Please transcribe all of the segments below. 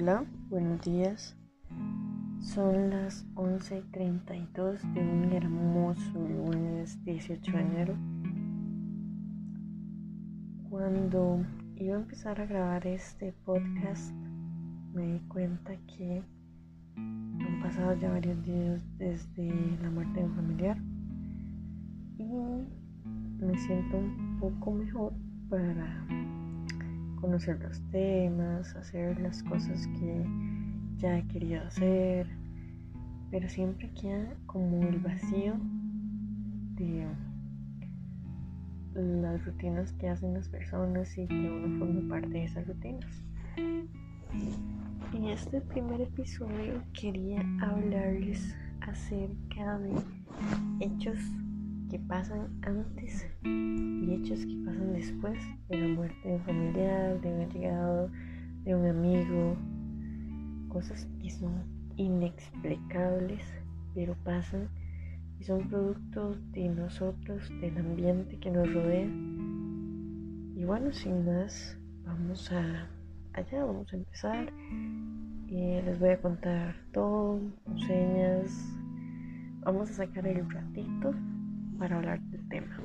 Hola, buenos días. Son las 11:32 de un hermoso lunes 18 de enero. Cuando iba a empezar a grabar este podcast, me di cuenta que han pasado ya varios días desde la muerte de un familiar y me siento un poco mejor para conocer los temas, hacer las cosas que ya he querido hacer, pero siempre queda como el vacío de las rutinas que hacen las personas y que uno forma parte de esas rutinas. En este primer episodio quería hablarles acerca de hechos que pasan antes y hechos que pasan después de la muerte de un familiar, de un llegado, de un amigo, cosas que son inexplicables, pero pasan y son productos de nosotros, del ambiente que nos rodea. Y bueno, sin más, vamos a allá, vamos a empezar. Y les voy a contar todo, señas. Vamos a sacar el ratito para hablar del tema.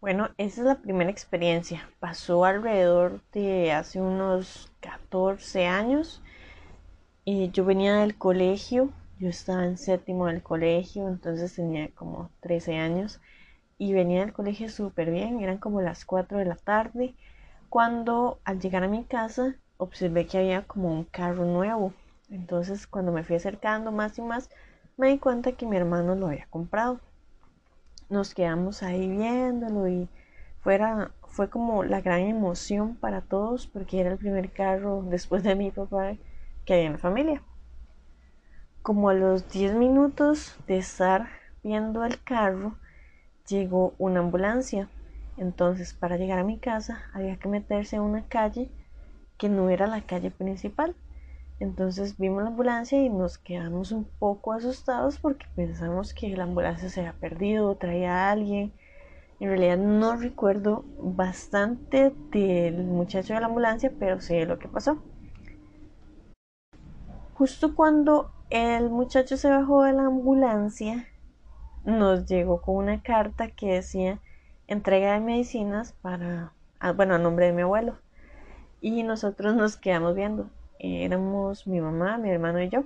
Bueno, esa es la primera experiencia. Pasó alrededor de hace unos 14 años. y yo venía del colegio, yo estaba en séptimo del colegio, entonces tenía como 13 años y venía del colegio súper bien, eran como las 4 de la tarde, cuando al llegar a mi casa observé que había como un carro nuevo entonces cuando me fui acercando más y más, me di cuenta que mi hermano lo había comprado. Nos quedamos ahí viéndolo y fuera, fue como la gran emoción para todos porque era el primer carro después de mi papá que había en la familia. Como a los 10 minutos de estar viendo el carro, llegó una ambulancia. Entonces, para llegar a mi casa había que meterse a una calle que no era la calle principal, entonces vimos la ambulancia y nos quedamos un poco asustados porque pensamos que la ambulancia se había perdido, traía a alguien. En realidad no recuerdo bastante del muchacho de la ambulancia, pero sé lo que pasó. Justo cuando el muchacho se bajó de la ambulancia, nos llegó con una carta que decía entrega de medicinas para, ah, bueno, a nombre de mi abuelo. Y nosotros nos quedamos viendo éramos mi mamá, mi hermano y yo.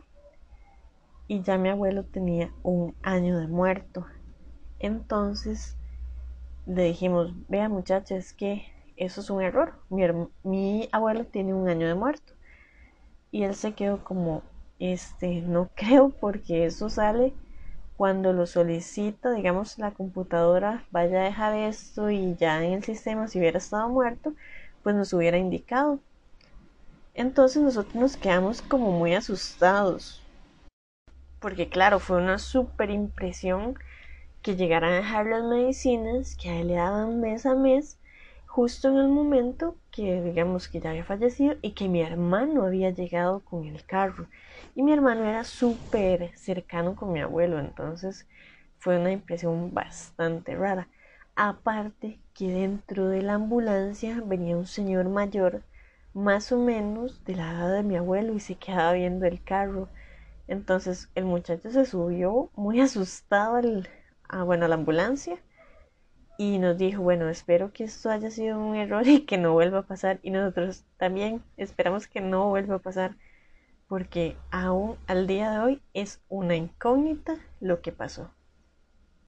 Y ya mi abuelo tenía un año de muerto. Entonces le dijimos, vea muchachas, es que eso es un error. Mi, mi, abuelo tiene un año de muerto. Y él se quedó como, este, no creo porque eso sale cuando lo solicita, digamos, la computadora vaya a dejar esto y ya en el sistema, si hubiera estado muerto, pues nos hubiera indicado. Entonces nosotros nos quedamos como muy asustados. Porque claro, fue una super impresión que llegaran a dejar las medicinas que a él le daban mes a mes, justo en el momento que digamos que ya había fallecido y que mi hermano había llegado con el carro. Y mi hermano era súper cercano con mi abuelo, entonces fue una impresión bastante rara. Aparte que dentro de la ambulancia venía un señor mayor más o menos de la edad de mi abuelo y se quedaba viendo el carro. Entonces el muchacho se subió muy asustado al, a, bueno, a la ambulancia y nos dijo, bueno, espero que esto haya sido un error y que no vuelva a pasar. Y nosotros también esperamos que no vuelva a pasar porque aún al día de hoy es una incógnita lo que pasó.